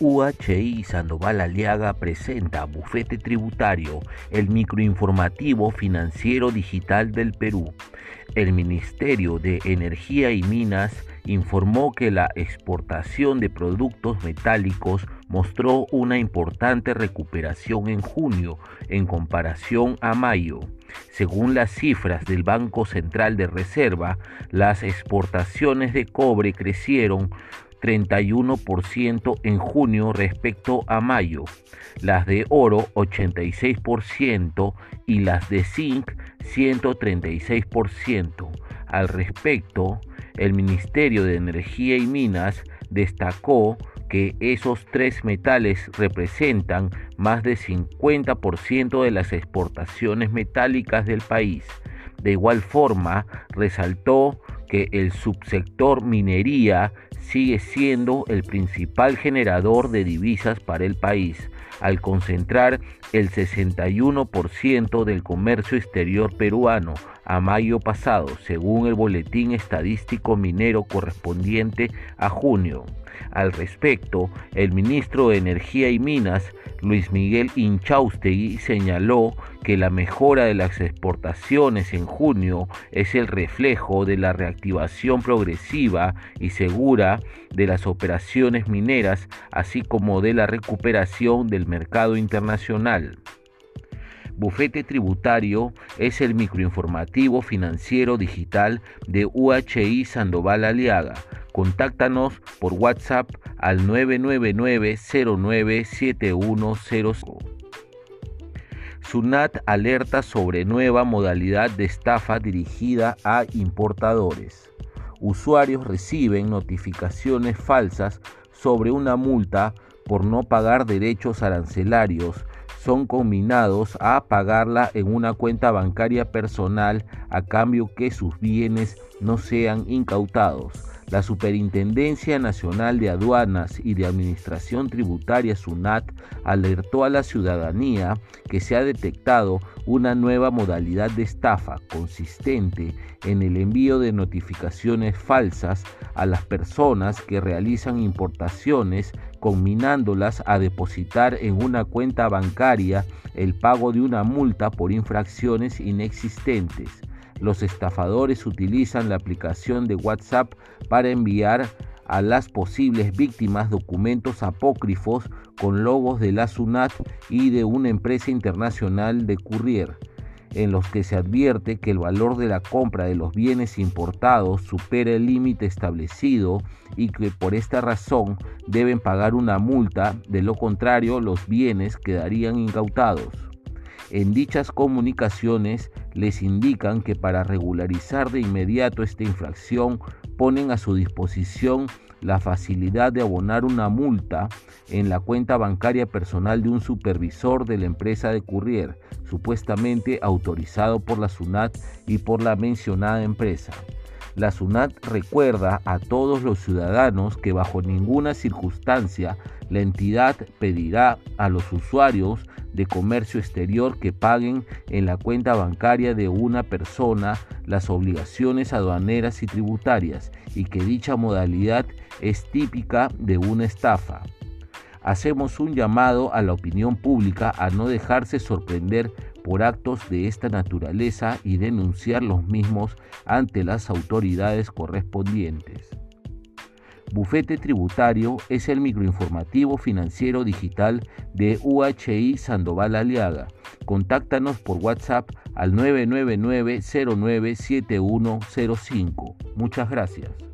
UHI Sandoval Aliaga presenta Bufete Tributario, el microinformativo financiero digital del Perú. El Ministerio de Energía y Minas informó que la exportación de productos metálicos mostró una importante recuperación en junio en comparación a mayo. Según las cifras del Banco Central de Reserva, las exportaciones de cobre crecieron 31% en junio respecto a mayo, las de oro 86% y las de zinc 136%. Al respecto, el Ministerio de Energía y Minas destacó que esos tres metales representan más del 50% de las exportaciones metálicas del país. De igual forma, resaltó que el subsector minería sigue siendo el principal generador de divisas para el país, al concentrar el 61% del comercio exterior peruano a mayo pasado, según el boletín estadístico minero correspondiente a junio. Al respecto, el ministro de Energía y Minas, Luis Miguel Inchaustegui, señaló que la mejora de las exportaciones en junio es el reflejo de la reactivación progresiva y segura de las operaciones mineras, así como de la recuperación del mercado internacional. Bufete Tributario es el microinformativo financiero digital de UHI Sandoval Aliaga. Contáctanos por WhatsApp al 999-097105. SUNAT alerta sobre nueva modalidad de estafa dirigida a importadores. Usuarios reciben notificaciones falsas sobre una multa por no pagar derechos arancelarios son combinados a pagarla en una cuenta bancaria personal a cambio que sus bienes no sean incautados. La Superintendencia Nacional de Aduanas y de Administración Tributaria SUNAT alertó a la ciudadanía que se ha detectado una nueva modalidad de estafa consistente en el envío de notificaciones falsas a las personas que realizan importaciones combinándolas a depositar en una cuenta bancaria el pago de una multa por infracciones inexistentes los estafadores utilizan la aplicación de WhatsApp para enviar a las posibles víctimas documentos apócrifos con logos de la SUNAT y de una empresa internacional de courier, en los que se advierte que el valor de la compra de los bienes importados supera el límite establecido y que por esta razón deben pagar una multa, de lo contrario los bienes quedarían incautados. En dichas comunicaciones les indican que para regularizar de inmediato esta infracción ponen a su disposición la facilidad de abonar una multa en la cuenta bancaria personal de un supervisor de la empresa de courier, supuestamente autorizado por la SUNAT y por la mencionada empresa. La SUNAT recuerda a todos los ciudadanos que bajo ninguna circunstancia la entidad pedirá a los usuarios de comercio exterior que paguen en la cuenta bancaria de una persona las obligaciones aduaneras y tributarias y que dicha modalidad es típica de una estafa. Hacemos un llamado a la opinión pública a no dejarse sorprender por actos de esta naturaleza y denunciar los mismos ante las autoridades correspondientes. Bufete Tributario es el microinformativo financiero digital de UHI Sandoval Aliaga. Contáctanos por WhatsApp al 999 097105. Muchas gracias.